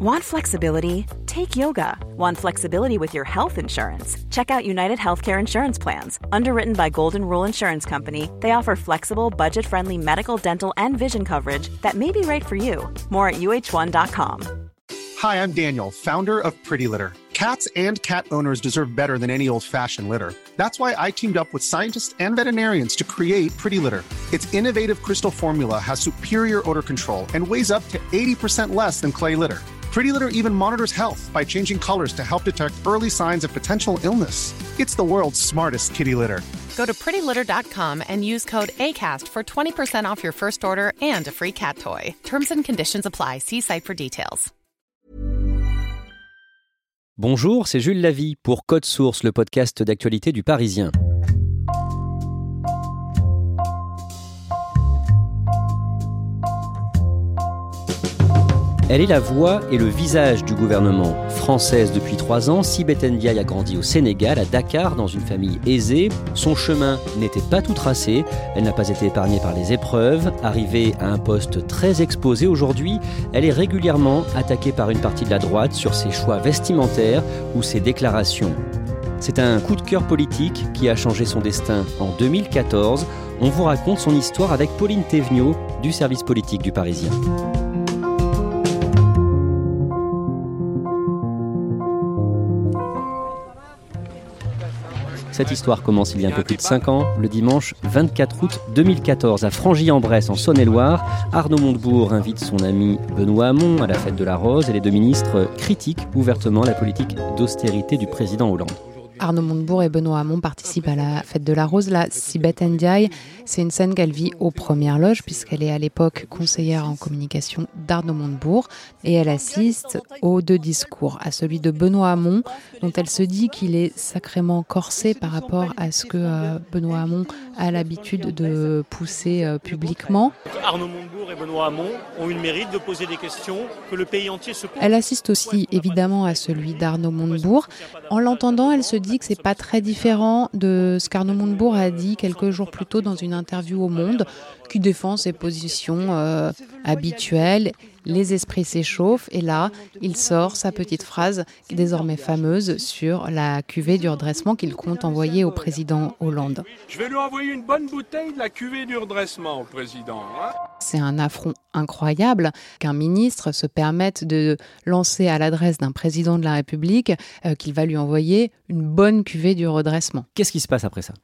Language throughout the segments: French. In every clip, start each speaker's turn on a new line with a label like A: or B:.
A: Want flexibility? Take yoga. Want flexibility with your health insurance? Check out United Healthcare Insurance Plans. Underwritten by Golden Rule Insurance Company, they offer flexible, budget friendly medical, dental, and vision coverage that may be right for you. More at uh1.com.
B: Hi, I'm Daniel, founder of Pretty Litter. Cats and cat owners deserve better than any old fashioned litter. That's why I teamed up with scientists and veterinarians to create Pretty Litter. Its innovative crystal formula has superior odor control and weighs up to 80% less than clay litter. Pretty Litter even monitors health by changing colors to help detect early signs of potential illness. It's the world's smartest kitty litter.
C: Go to prettylitter.com and use code ACAST for 20% off your first order and a free cat toy. Terms and conditions apply. See site for details.
D: Bonjour, c'est Jules Lavie pour Code Source, le podcast d'actualité du Parisien. Elle est la voix et le visage du gouvernement. Française depuis trois ans, Sibeth Ndiaye a grandi au Sénégal, à Dakar, dans une famille aisée. Son chemin n'était pas tout tracé. Elle n'a pas été épargnée par les épreuves. Arrivée à un poste très exposé aujourd'hui, elle est régulièrement attaquée par une partie de la droite sur ses choix vestimentaires ou ses déclarations. C'est un coup de cœur politique qui a changé son destin en 2014. On vous raconte son histoire avec Pauline Thévenot du service politique du Parisien. Cette histoire commence il y a un peu plus de 5 ans, le dimanche 24 août 2014, à Frangy-en-Bresse, en Saône-et-Loire. Arnaud Montebourg invite son ami Benoît Hamon à la fête de la Rose et les deux ministres critiquent ouvertement la politique d'austérité du président Hollande.
E: Arnaud Montebourg et Benoît Hamon participent à la fête de la Rose. La Sibeth Ndiaye, c'est une scène qu'elle vit aux premières loges, puisqu'elle est à l'époque conseillère en communication d'Arnaud Montebourg, et elle assiste aux deux discours, à celui de Benoît Hamon, dont elle se dit qu'il est sacrément corsé par rapport à ce que euh, Benoît Hamon a l'habitude de pousser euh, publiquement.
F: Arnaud Montebourg et Benoît Hamon ont eu le mérite de poser des questions que le pays entier se pose.
E: Elle assiste aussi évidemment à celui d'Arnaud Montebourg. En l'entendant, elle se dit dit que c'est pas très différent de ce qu'Arnaud Montebourg a dit quelques jours plus tôt dans une interview au Monde, qui défend ses positions euh, habituelles les esprits s'échauffent et là, il sort sa petite phrase désormais fameuse sur la cuvée du redressement qu'il compte envoyer au président Hollande.
G: Je vais lui envoyer une bonne bouteille de la cuvée du redressement au président. Hein.
E: C'est un affront incroyable qu'un ministre se permette de lancer à l'adresse d'un président de la République euh, qu'il va lui envoyer une bonne cuvée du redressement.
D: Qu'est-ce qui se passe après ça?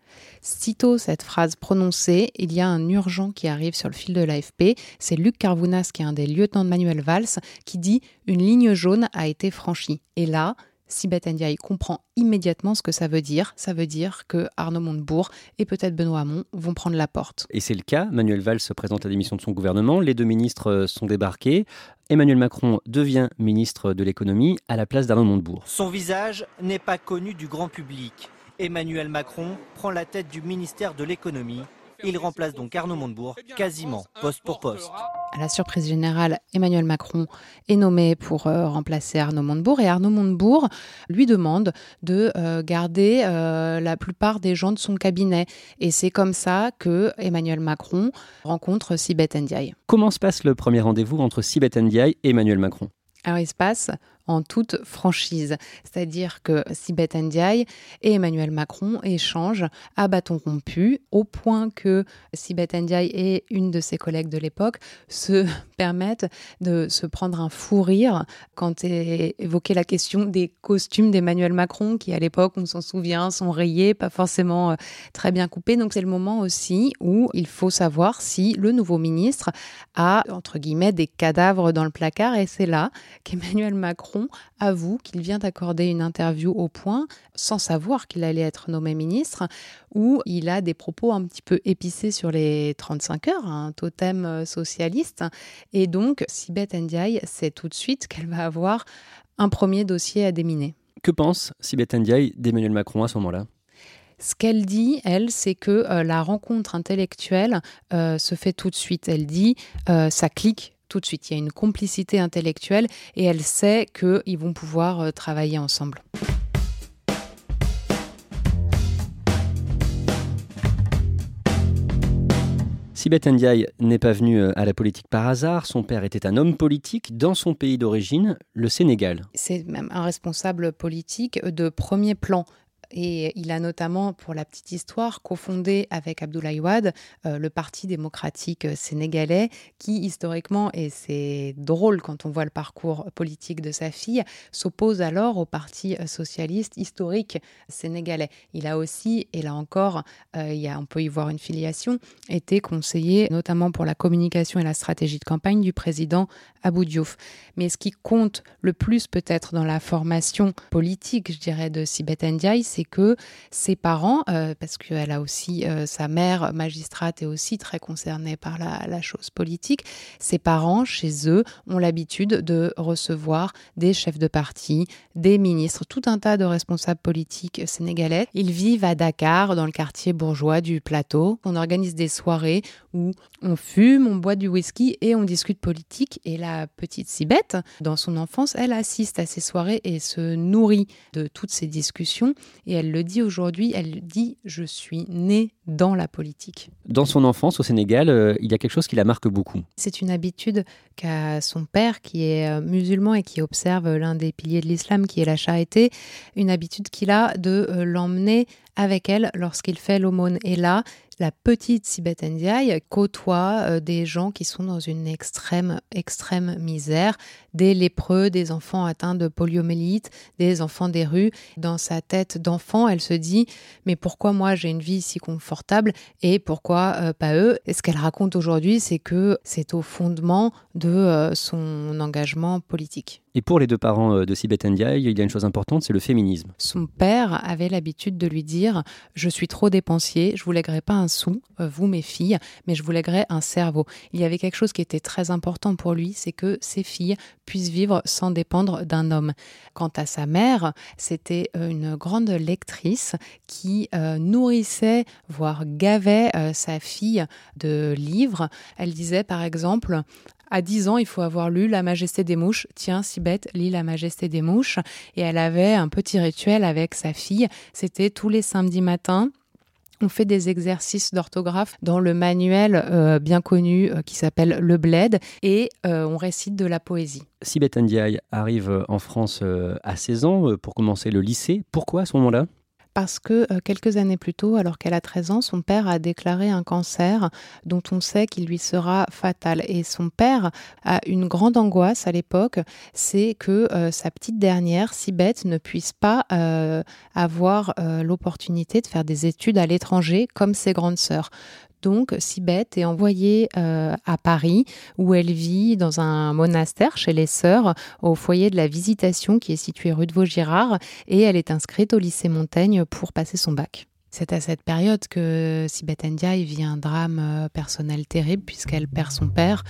E: Sitôt cette phrase prononcée, il y a un urgent qui arrive sur le fil de l'AFP. C'est Luc Carvounas, qui est un des lieutenants de Manuel Valls, qui dit Une ligne jaune a été franchie. Et là, Sibeth Ndiaye comprend immédiatement ce que ça veut dire. Ça veut dire que Arnaud Montebourg et peut-être Benoît Hamon vont prendre la porte.
D: Et c'est le cas. Manuel Valls se présente à la démission de son gouvernement. Les deux ministres sont débarqués. Emmanuel Macron devient ministre de l'économie à la place d'Arnaud Montebourg.
H: Son visage n'est pas connu du grand public. Emmanuel Macron prend la tête du ministère de l'économie. Il remplace donc Arnaud Montebourg quasiment poste pour poste.
E: À la surprise générale, Emmanuel Macron est nommé pour euh, remplacer Arnaud Montebourg et Arnaud Montebourg lui demande de euh, garder euh, la plupart des gens de son cabinet. Et c'est comme ça que Emmanuel Macron rencontre Sibeth Ndiaye.
D: Comment se passe le premier rendez-vous entre Sibeth Ndiaye et Emmanuel Macron?
E: Alors il se passe en toute franchise. C'est-à-dire que Sibeth Ndiaye et Emmanuel Macron échangent à bâton rompu, au point que Sibeth Ndiaye et une de ses collègues de l'époque se permettent de se prendre un fou rire quand est évoquée la question des costumes d'Emmanuel Macron, qui à l'époque, on s'en souvient, sont rayés, pas forcément euh, très bien coupés. Donc c'est le moment aussi où il faut savoir si le nouveau ministre a, entre guillemets, des cadavres dans le placard, et c'est là qu'Emmanuel Macron avoue qu'il vient d'accorder une interview au point, sans savoir qu'il allait être nommé ministre, où il a des propos un petit peu épicés sur les 35 heures, un totem euh, socialiste. Et donc, Sibeth Ndiaye sait tout de suite qu'elle va avoir un premier dossier à déminer.
D: Que pense Sibeth Ndiaye d'Emmanuel Macron à ce moment-là?
E: Ce qu'elle dit, elle, c'est que euh, la rencontre intellectuelle euh, se fait tout de suite. Elle dit, ça clique tout de suite. Il y a une complicité intellectuelle et elle sait qu'ils vont pouvoir euh, travailler ensemble.
D: Sibeth Ndiaye n'est pas venu euh, à la politique par hasard. Son père était un homme politique dans son pays d'origine, le Sénégal.
E: C'est même un responsable politique de premier plan. Et il a notamment, pour la petite histoire, cofondé avec Abdoulaye Wade euh, le Parti démocratique sénégalais, qui historiquement, et c'est drôle quand on voit le parcours politique de sa fille, s'oppose alors au Parti socialiste historique sénégalais. Il a aussi, et là encore, euh, il y a, on peut y voir une filiation, été conseiller notamment pour la communication et la stratégie de campagne du président Abou Diouf. Mais ce qui compte le plus peut-être dans la formation politique, je dirais, de Sibeth Ndiaye, c'est que ses parents, euh, parce qu'elle a aussi euh, sa mère magistrate est aussi très concernée par la, chose politique, ses parents chez eux ont l'habitude de recevoir des chefs de parti, des ministres, tout un tas de responsables politiques sénégalais. Ils vivent à Dakar, dans le quartier bourgeois du plateau. On organise des soirées où on fume, on boit du whisky et on discute politique. Et la petite Sibette, dans son enfance, elle assiste à ces soirées et se nourrit de toutes ces discussions. Et elle le dit aujourd'hui, elle dit Je suis née dans la politique.
D: Dans son enfance au Sénégal, euh, il y a quelque chose qui la marque beaucoup.
E: C'est une habitude qu'a son père, qui est euh, musulman et qui observe l'un des piliers de l'islam, qui est la charité, une habitude qu'il a de euh, l'emmener avec elle lorsqu'il fait l'aumône. Et là, la petite Sibeth Ndiaye côtoie euh, des gens qui sont dans une extrême, extrême misère, des lépreux, des enfants atteints de poliomélite, des enfants des rues. Dans sa tête d'enfant, elle se dit mais pourquoi moi j'ai une vie si confortable et pourquoi euh, pas eux? Et ce qu'elle raconte aujourd'hui, c'est que c'est au fondement de euh, son engagement politique.
D: Et pour les deux parents de Sibeth Ndiaye, il y a une chose importante, c'est le féminisme.
E: Son père avait l'habitude de lui dire Je suis trop dépensier, je vous lèguerai pas un sou, euh, vous mes filles, mais je vous lèguerai un cerveau. Il y avait quelque chose qui était très important pour lui, c'est que ses filles puissent vivre sans dépendre d'un homme. Quant à sa mère, c'était euh, une grande lectrice qui euh, nourrissait, voire gavait sa fille de livres. Elle disait par exemple à 10 ans, il faut avoir lu La Majesté des mouches. Tiens, si bête, lis La Majesté des mouches. Et elle avait un petit rituel avec sa fille. C'était tous les samedis matins. On fait des exercices d'orthographe dans le manuel euh, bien connu euh, qui s'appelle Le Bled et euh, on récite de la poésie.
D: Sibeth Ndiaye arrive en France à 16 ans pour commencer le lycée. Pourquoi à ce moment-là?
E: Parce que euh, quelques années plus tôt, alors qu'elle a 13 ans, son père a déclaré un cancer dont on sait qu'il lui sera fatal. Et son père a une grande angoisse à l'époque, c'est que euh, sa petite dernière, si bête, ne puisse pas euh, avoir l'opportunité de faire des études à l'étranger comme ses grandes sœurs donc Sibeth est envoyée euh, à Paris où elle vit dans un monastère chez les sœurs au foyer de la Visitation qui est situé rue de Vaugirard et elle est inscrite au lycée Montaigne pour passer son bac. C'est à cette période que Sibeth Ndiaye vit un drame euh, personnel terrible puisqu'elle perd son père.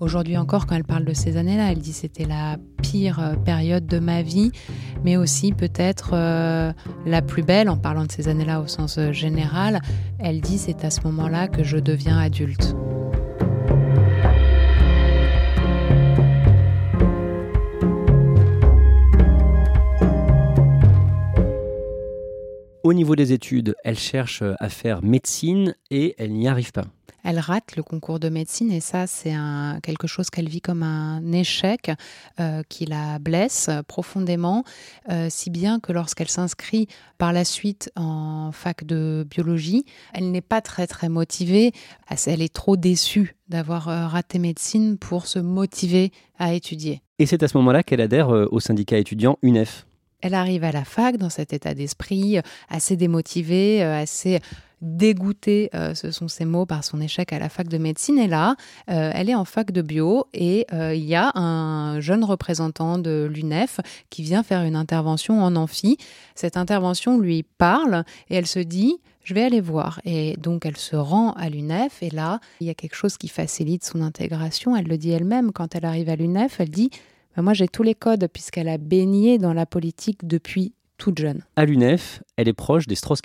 E: Aujourd'hui encore, quand elle parle de ces années-là, elle dit c'était la pire euh, période de ma vie, mais aussi peut-être euh, la plus belle en parlant de ces années-là au sens euh, général. Elle dit c'est à ce moment-là que je deviens adulte.
D: Au niveau des études, elle cherche à faire médecine et elle n'y arrive pas
E: elle rate le concours de médecine et ça, c'est quelque chose qu'elle vit comme un échec euh, qui la blesse profondément, euh, si bien que lorsqu'elle s'inscrit par la suite en fac de biologie, elle n'est pas très très motivée, elle est trop déçue d'avoir euh, raté médecine pour se motiver à étudier.
D: Et c'est à ce moment-là qu'elle adhère au syndicat étudiant UNEF.
E: Elle arrive à la fac dans cet état d'esprit assez démotivé, assez dégoûtée, euh, ce sont ses mots, par son échec à la fac de médecine. Et là, euh, elle est en fac de bio et euh, il y a un jeune représentant de l'UNEF qui vient faire une intervention en amphi. Cette intervention lui parle et elle se dit je vais aller voir. Et donc elle se rend à l'UNEF et là, il y a quelque chose qui facilite son intégration. Elle le dit elle-même quand elle arrive à l'UNEF, elle dit moi j'ai tous les codes puisqu'elle a baigné dans la politique depuis toute jeune.
D: À l'UNEF, elle est proche des strauss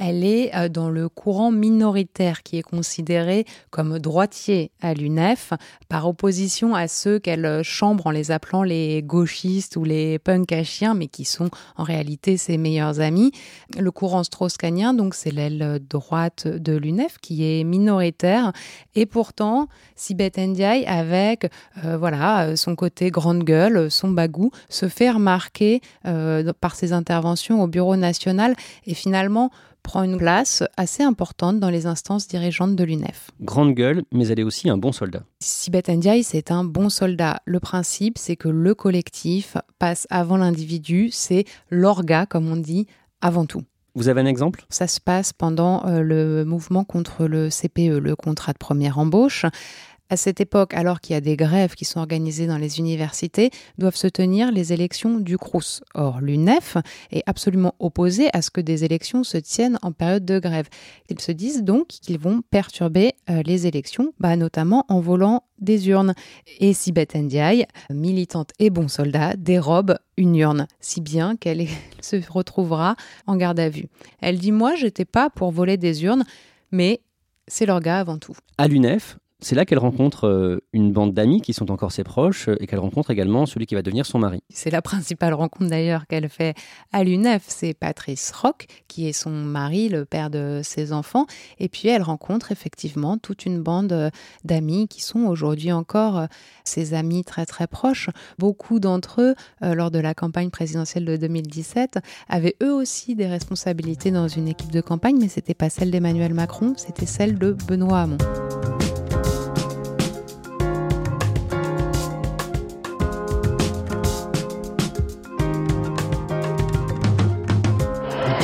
E: Elle est euh, dans le courant minoritaire qui est considéré comme droitier à l'UNEF, par opposition à ceux qu'elle chambre en les appelant les gauchistes ou les punks à chiens, mais qui sont en réalité ses meilleurs amis. Le courant strauss-kahnien, donc c'est l'aile droite de l'UNEF qui est minoritaire, et pourtant Sibeth Ndiaye, avec euh, voilà son côté grande gueule, son bagou, se fait remarquer euh, par ses interventions au Bureau national et finalement prend une place assez importante dans les instances dirigeantes de l'UNEF.
D: Grande gueule, mais elle est aussi un bon soldat.
E: Sibeth Ndiaye, c'est un bon soldat. Le principe, c'est que le collectif passe avant l'individu, c'est l'orga, comme on dit, avant tout.
D: Vous avez un exemple?
E: Ça se passe pendant euh, le mouvement contre le CPE, le contrat de première embauche. À cette époque, alors qu'il y a des grèves qui sont organisées dans les universités, doivent se tenir les élections du CRUS. Or, l'UNEF est absolument opposé à ce que des élections se tiennent en période de grève. Ils se disent donc qu'ils vont perturber euh, les élections, bah, notamment en volant des urnes. Et Sibeth Ndiaye, militante et bon soldat, dérobe une urne, si bien qu'elle se retrouvera en garde à vue. Elle dit Moi, j'étais pas pour voler des urnes, mais c'est leur gars avant tout.
D: À l'UNEF, c'est là qu'elle rencontre euh, une bande d'amis qui sont encore ses proches euh, et qu'elle rencontre également celui qui va devenir son mari.
E: C'est la principale rencontre d'ailleurs qu'elle fait à l'UNEF. C'est Patrice Rock, qui est son mari, le père de ses enfants. Et puis elle rencontre effectivement toute une bande euh, d'amis qui sont aujourd'hui encore ses amis très très proches. Beaucoup d'entre eux, lors de la campagne présidentielle de 2017, avaient eux aussi des responsabilités dans une équipe de campagne, mais c'était pas celle d'Emmanuel Macron, c'était celle de Benoît Hamon.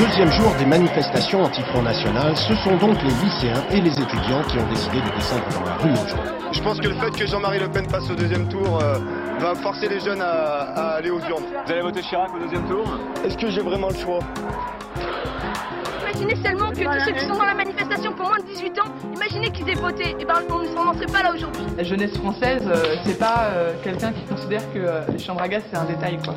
I: Deuxième jour des manifestations anti-Front National, ce sont donc les lycéens et les étudiants qui ont décidé de descendre dans la rue aujourd'hui.
J: Je pense que le fait que Jean-Marie Le Pen passe au deuxième tour euh, va forcer les jeunes à, aller aux urnes.
K: Vous allez voter Chirac au deuxième tour
J: Est-ce que j'ai vraiment le choix?
L: Imaginez seulement que tous ceux qui sont dans la manifestation pour moins de 18 ans, imaginez qu'ils aient voté, et ben on ne serait pas là aujourd'hui.
M: La jeunesse française, euh, c'est pas euh, quelqu'un qui considère que les chambres à gaz c'est un détail quoi.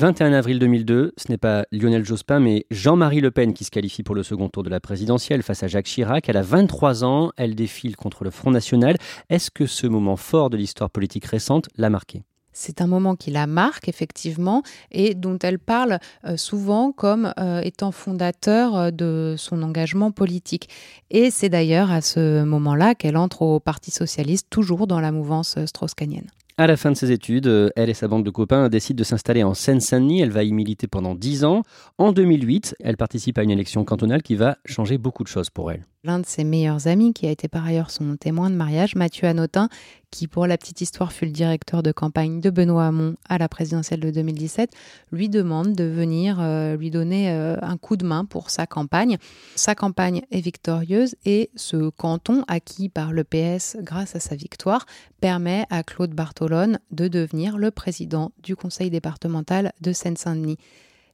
D: 21 avril 2002, ce n'est pas Lionel Jospin, mais Jean-Marie Le Pen qui se qualifie pour le second tour de la présidentielle face à Jacques Chirac. Elle a 23 ans, elle défile contre le Front National. Est-ce que ce moment fort de l'histoire politique récente l'a marqué?
E: C'est un moment qui la marque effectivement et dont elle parle euh, souvent comme euh, étant fondateur euh, de son engagement politique. Et c'est d'ailleurs à ce moment-là qu'elle entre au Parti socialiste, toujours dans la mouvance strauss-kahnienne.
D: À la fin de ses études, euh, elle et sa bande de copains décident de s'installer en Seine-Saint-Denis. Elle va y militer pendant 10 ans. En 2008, elle participe à une élection cantonale qui va changer beaucoup de choses pour elle
E: l'un de ses meilleurs amis, qui a été par ailleurs son témoin de mariage, Mathieu Anotin, qui pour la petite histoire fut le directeur de campagne de Benoît Hamon à la présidentielle de 2017, lui demande de venir euh, lui donner euh, un coup de main pour sa campagne. Sa campagne est victorieuse et ce canton, acquis par le PS grâce à sa victoire, permet à Claude Bartolone de devenir le président du conseil départemental de Seine-Saint-Denis.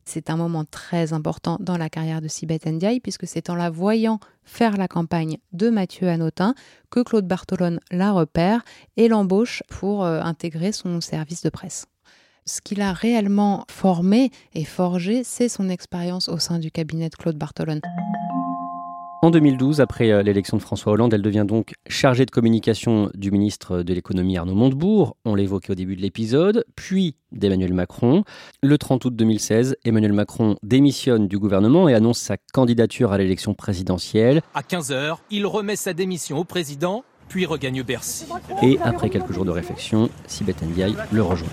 E: C'est un moment très important dans la carrière de Sibeth Ndiaye, puisque c'est en la voyant faire la campagne de Mathieu Hanotin que Claude Bartolone la repère et l'embauche pour euh, intégrer son service de presse. Ce qu'il a réellement formé et forgé, c'est son expérience au sein du cabinet de Claude Bartolone.
D: En 2012, après euh, l'élection de François Hollande, elle devient donc chargée de communication du ministre de l'économie Arnaud Montebourg, on l'évoquait au début de l'épisode, puis d'Emmanuel Macron. Le 30 août 2016, Emmanuel Macron démissionne du gouvernement et annonce sa candidature à l'élection présidentielle.
N: À 15h, il remet sa démission au président puis regagne Bercy.
D: Et après quelques jours de réflexion, Sibeth Ndiaye le rejoint.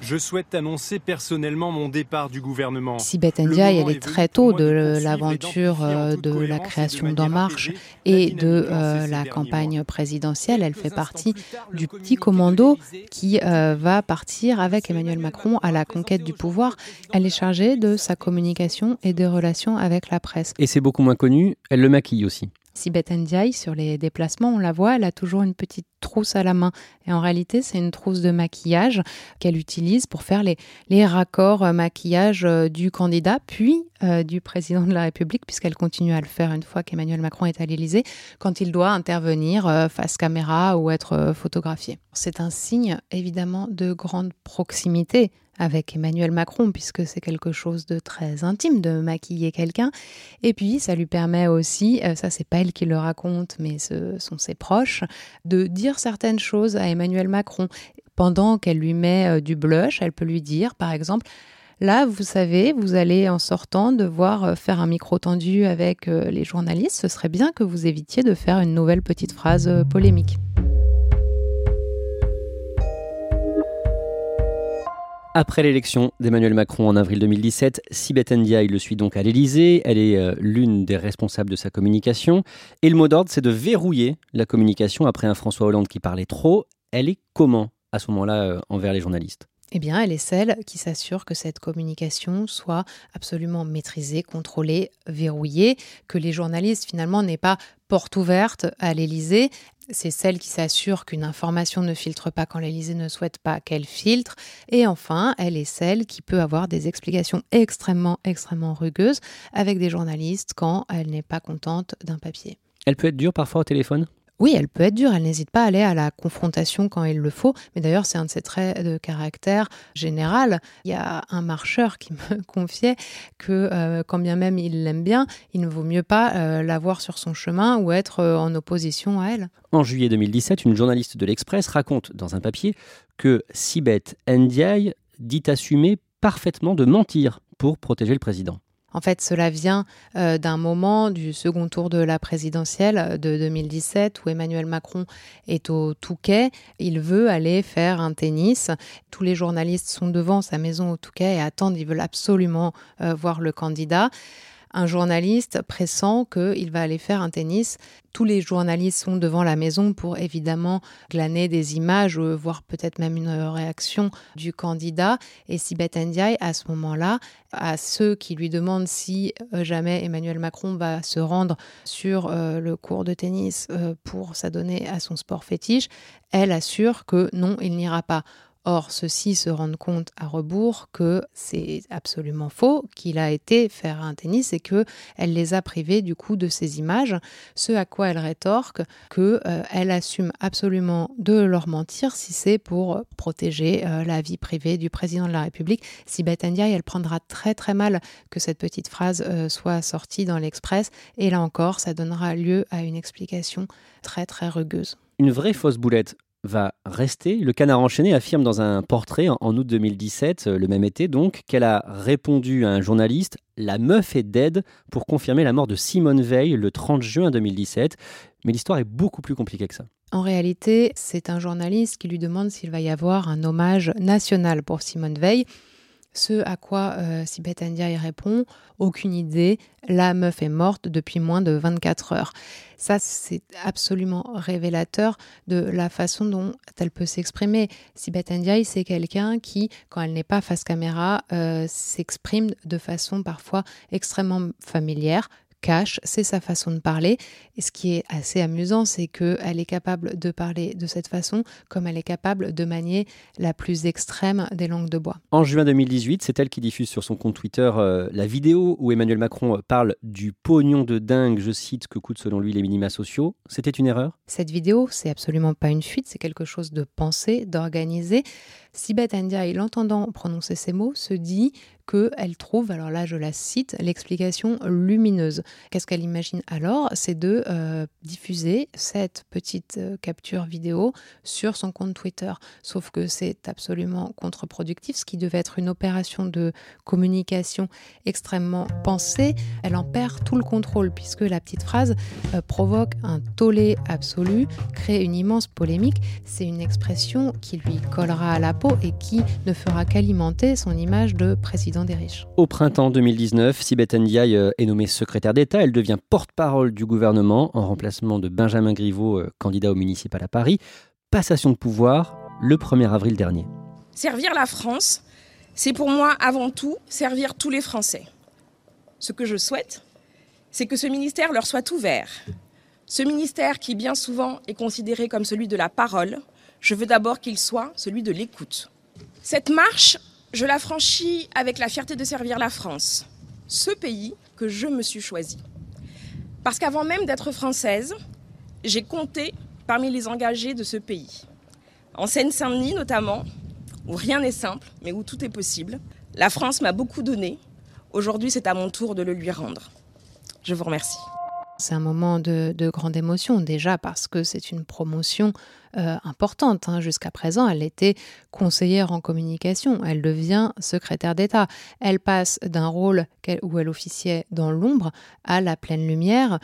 O: Je souhaite annoncer personnellement mon départ du gouvernement.
E: Sibeth Ndiaye, elle est très tôt de l'aventure euh, de la création d'En Marche et de euh, la campagne présidentielle. Elle fait partie du petit commando qui euh, va partir avec Emmanuel Macron à la conquête du pouvoir. Elle est chargée de sa communication et des relations avec la presse.
D: Et c'est beaucoup moins connu, elle le maquille aussi.
E: Sibeth Ndiaye, sur les déplacements, on la voit, elle a toujours une petite trousse à la main. Et en réalité, c'est une trousse de maquillage qu'elle utilise pour faire les, les raccords euh, maquillage euh, du candidat, puis euh, du président de la République, puisqu'elle continue à le faire une fois qu'Emmanuel Macron est à l'Élysée, quand il doit intervenir face caméra ou être photographié. C'est un signe évidemment de grande proximité avec Emmanuel Macron, puisque c'est quelque chose de très intime de maquiller quelqu'un. Et puis, ça lui permet aussi, ça c'est pas elle qui le raconte, mais ce sont ses proches, de dire certaines choses à Emmanuel Macron. Pendant qu'elle lui met euh, du blush, elle peut lui dire, par exemple, Là, vous savez, vous allez en sortant devoir euh, faire un micro tendu avec les journalistes. Ce serait bien que vous évitiez de faire une nouvelle petite phrase polémique.
D: Après l'élection d'Emmanuel Macron en avril 2017, Sibeth Ndiaye le suit donc à l'Elysée. Elle est euh, l'une des responsables de sa communication. Et le mot d'ordre, c'est de verrouiller la communication après un François Hollande qui parlait trop. Elle est comment à ce moment-là euh, envers les journalistes?
E: Eh bien, elle est celle qui s'assure que cette communication soit absolument maîtrisée, contrôlée, verrouillée, que les journalistes finalement n'aient pas porte ouverte à l'Élysée c'est celle qui s'assure qu'une information ne filtre pas quand l'Élysée ne souhaite pas qu'elle filtre. Et enfin, elle est celle qui peut avoir des explications extrêmement, extrêmement rugueuses avec des journalistes quand elle n'est pas contente d'un papier.
D: Elle peut être dure parfois au téléphone?
E: Oui, elle peut être dure, elle n'hésite pas à aller à la confrontation quand il le faut, mais d'ailleurs c'est un de ses traits de caractère général. Il y a un marcheur qui me confiait que euh, quand bien même il l'aime bien, il ne vaut mieux pas euh, l'avoir sur son chemin ou être euh, en opposition à elle.
D: En juillet 2017, une journaliste de l'Express raconte dans un papier que Sibeth Ndiaye dit assumer parfaitement de mentir pour protéger le président.
E: En fait, cela vient euh, d'un moment du second tour de la présidentielle de 2017 où Emmanuel Macron est au Touquet. Il veut aller faire un tennis. Tous les journalistes sont devant sa maison au Touquet et attendent, ils veulent absolument euh, voir le candidat un journaliste pressant qu'il va aller faire un tennis. Tous les journalistes sont devant la maison pour évidemment glaner des images, ou voir peut-être même une réaction du candidat. Et si Ndiaye, à ce moment-là, à ceux qui lui demandent si euh, jamais Emmanuel Macron va se rendre sur euh, le cours de tennis euh, pour s'adonner à son sport fétiche, elle assure que non, il n'ira pas. Or, ceux-ci se rendent compte à rebours que c'est absolument faux, qu'il a été faire un tennis et que elle les a privés du coup de ces images. Ce à quoi elle rétorque que euh, elle assume absolument de leur mentir si c'est pour protéger euh, la vie privée du président de la République. Si Ndiaye, elle prendra très très mal que cette petite phrase euh, soit sortie dans l'Express et là encore, ça donnera lieu à une explication très très rugueuse.
D: Une vraie fausse boulette va rester. Le canard enchaîné affirme dans un portrait en, août 2017, euh, le même été donc, qu'elle a répondu à un journaliste La meuf est dead pour confirmer la mort de Simone Veil le 30 juin 2017. Mais l'histoire est beaucoup plus compliquée que ça.
E: En réalité, c'est un journaliste qui lui demande s'il va y avoir un hommage national pour Simone Veil. Ce à quoi euh, Sibeth Ndiaye répond Aucune idée, la meuf est morte depuis moins de 24 heures. Ça, c'est absolument révélateur de la façon dont elle peut s'exprimer. Sibeth Ndiaye, c'est quelqu'un qui, quand elle n'est pas face caméra, euh, s'exprime de façon parfois extrêmement familière, cache, c'est sa façon de parler. Et ce qui est assez amusant, c'est qu'elle est capable de parler de cette façon, comme elle est capable de manier la plus extrême des langues de bois.
D: En juin 2018, c'est elle qui diffuse sur son compte Twitter euh, la vidéo où Emmanuel Macron parle du pognon de dingue, je cite, que coûtent selon lui les minima sociaux. C'était une erreur?
E: Cette vidéo, c'est absolument pas une fuite, c'est quelque chose de pensé, d'organisé. Sibeth Ndiaye, l'entendant prononcer ces mots, se dit qu'elle trouve, alors là je la cite, l'explication lumineuse. Qu'est-ce qu'elle imagine alors? C'est de euh, diffuser cette petite euh, capture vidéo sur son compte Twitter. Sauf que c'est absolument contre-productif, ce qui devait être une opération de communication extrêmement pensée. Elle en perd tout le contrôle puisque la petite phrase euh, provoque un tollé absolu, crée une immense polémique. C'est une expression qui lui collera à la et qui ne fera qu'alimenter son image de président des riches.
D: Au printemps 2019, Sibeth Ndiaye euh, est nommée secrétaire d'État. Elle devient porte-parole du gouvernement en remplacement de Benjamin Griveaux, euh, candidat au municipal à Paris. Passation de pouvoir le 1er avril dernier.
K: Servir la France, c'est pour moi avant tout servir tous les Français. Ce que je souhaite, c'est que ce ministère leur soit ouvert, Ce ministère qui bien souvent est considéré comme celui de la parole, je veux d'abord qu'il soit celui de l'écoute. Cette marche, je la franchis avec la fierté de servir la France, ce pays que je me suis choisi. Parce qu'avant même d'être française, j'ai compté parmi les engagés de ce pays. En Seine-Saint-Denis notamment, où rien n'est simple, mais où tout est possible, la France m'a beaucoup donné. Aujourd'hui, c'est à mon tour de le lui rendre. Je vous remercie.
E: C'est un moment de, grande émotion, déjà parce que c'est une promotion euh, importante. Hein. Jusqu'à présent, elle était conseillère en communication, elle devient secrétaire d'État. Elle passe d'un rôle où elle officiait dans l'ombre à la pleine lumière.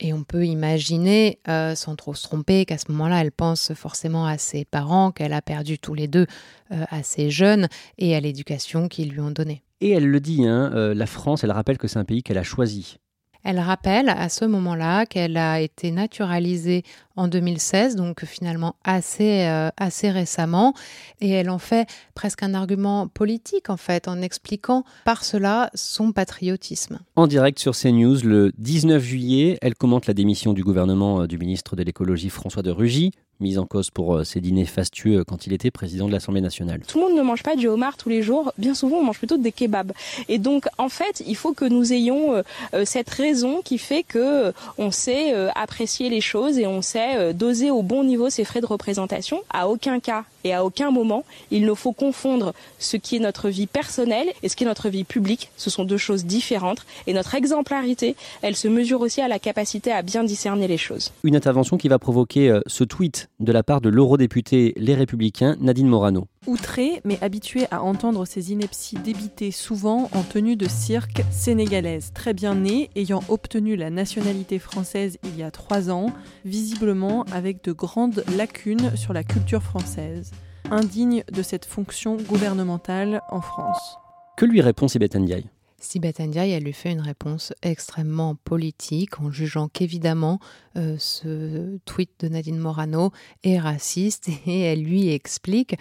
E: Et on peut imaginer, euh, sans trop se tromper, qu'à ce moment-là, elle pense forcément à ses parents, qu'elle a perdu tous les deux euh, assez jeunes, et à l'éducation qu'ils lui ont donnée.
D: Et elle le dit, hein, la France, elle rappelle que c'est un pays qu'elle a choisi.
E: Elle rappelle à ce moment-là qu'elle a été naturalisée en 2016, donc finalement assez, euh, assez récemment, et elle en fait presque un argument politique en fait, en expliquant par cela son patriotisme.
D: En direct sur CNews le 19 juillet, elle commente la démission du gouvernement euh, du ministre de l'écologie François de Rugy, mise en cause pour euh, ses dîners fastueux quand il était président de l'Assemblée nationale.
P: Tout le monde ne mange pas du homard tous les jours, bien souvent on mange plutôt des kebabs. Et donc en fait, il faut que nous ayons euh, euh, cette raison qui fait que on sait apprécier les choses et on sait doser au bon niveau ses frais de représentation. À aucun cas et à aucun moment, il ne faut confondre ce qui est notre vie personnelle et ce qui est notre vie publique. Ce sont deux choses différentes et notre exemplarité, elle se mesure aussi à la capacité à bien discerner les choses.
D: Une intervention qui va provoquer ce tweet de la part de l'eurodéputé Les Républicains Nadine Morano.
Q: Outré, mais habitué à entendre ces inepties débitées souvent en tenue de cirque sénégalaise, très bien née, ayant obtenu la nationalité française il y a trois ans, visiblement avec de grandes lacunes sur la culture française, indigne de cette fonction gouvernementale en France.
D: Que lui répond Ndiaye?
E: Sibeth Ndiaye, lui fait une réponse extrêmement politique en jugeant qu'évidemment euh, ce tweet de Nadine Morano est raciste et elle lui explique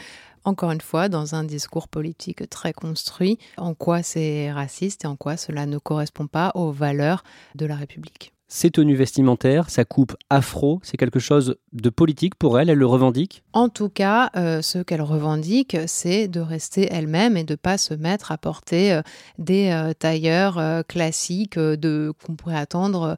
E: encore une fois, dans un discours politique très construit, en quoi c'est raciste et en quoi cela ne correspond pas aux valeurs de la République.
D: Ses tenues vestimentaires, sa coupe afro, c'est quelque chose de politique pour elle, elle le revendique?
E: En tout cas, euh, ce qu'elle revendique, c'est de rester elle-même et de ne pas se mettre à porter euh, des euh, tailleurs classiques de qu'on pourrait attendre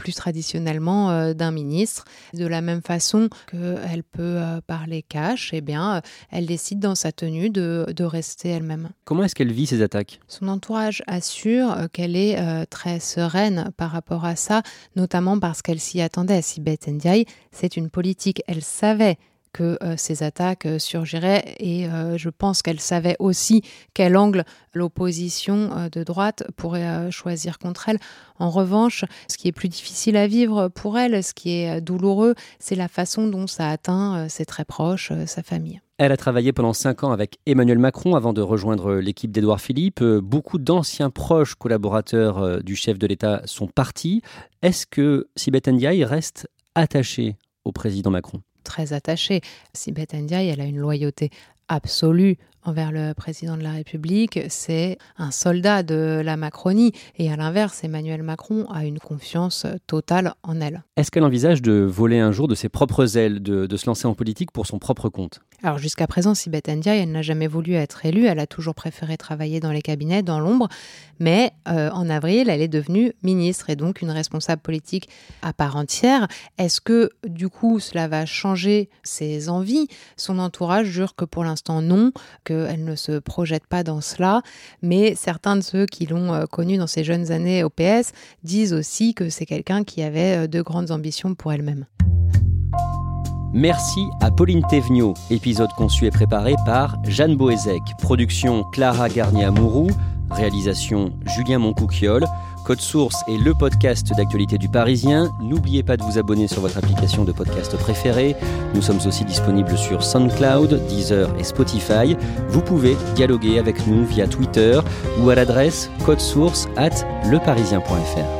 E: plus traditionnellement euh, d'un ministre. De la même façon qu'elle peut euh, parler cash, eh bien, euh, elle décide dans sa tenue de, rester elle-même.
D: Comment est-ce qu'elle vit ces attaques?
E: Son entourage assure qu'elle est très sereine par rapport à ça, notamment parce qu'elle s'y attendait. Si Beth Ndiaye, c'est une politique. Elle savait que euh, ces attaques euh, surgiraient et euh, je pense qu'elle savait aussi quel angle l'opposition de droite pourrait choisir contre elle. En revanche, ce qui est plus difficile à vivre pour elle, ce qui est douloureux, c'est la façon dont ça atteint ses très proches, sa famille.
D: Elle a travaillé pendant cinq ans avec Emmanuel Macron avant de rejoindre l'équipe d'Édouard Philippe. Beaucoup d'anciens proches collaborateurs du chef de l'État sont partis. Est-ce que Sibeth Ndiaye reste attachée au président Macron?
E: Très attachée. Sibeth Ndiaye, elle a une loyauté absolue envers le président de la République, c'est un soldat de la Macronie. Et à l'inverse, Emmanuel Macron a une confiance totale en elle.
D: Est-ce qu'elle envisage de voler un jour de ses propres ailes, de, se lancer en politique pour son propre compte?
E: Alors jusqu'à présent, Sibeth Ndiaye, elle n'a jamais voulu être élue, elle a toujours préféré travailler dans les cabinets, dans l'ombre. Mais euh, en avril, elle est devenue ministre et donc une responsable politique à part entière. Est-ce que du coup, cela va changer ses envies? Son entourage jure que pour l'instant non, qu'elle ne se projette pas dans cela, mais certains de ceux qui l'ont euh, connue dans ses jeunes années au PS disent aussi que c'est quelqu'un qui avait euh, de grandes ambitions pour elle-même.
D: Merci à Pauline Thévenot, épisode conçu et préparé par Jeanne Boézek, production Clara Garnier-Amouroux, réalisation Julien Moncouquiole. Code Source est le podcast d'actualité du Parisien. N'oubliez pas de vous abonner sur votre application de podcast préférée. Nous sommes aussi disponibles sur SoundCloud, Deezer et Spotify. Vous pouvez dialoguer avec nous via Twitter ou à l'adresse codesource at leparisien.fr.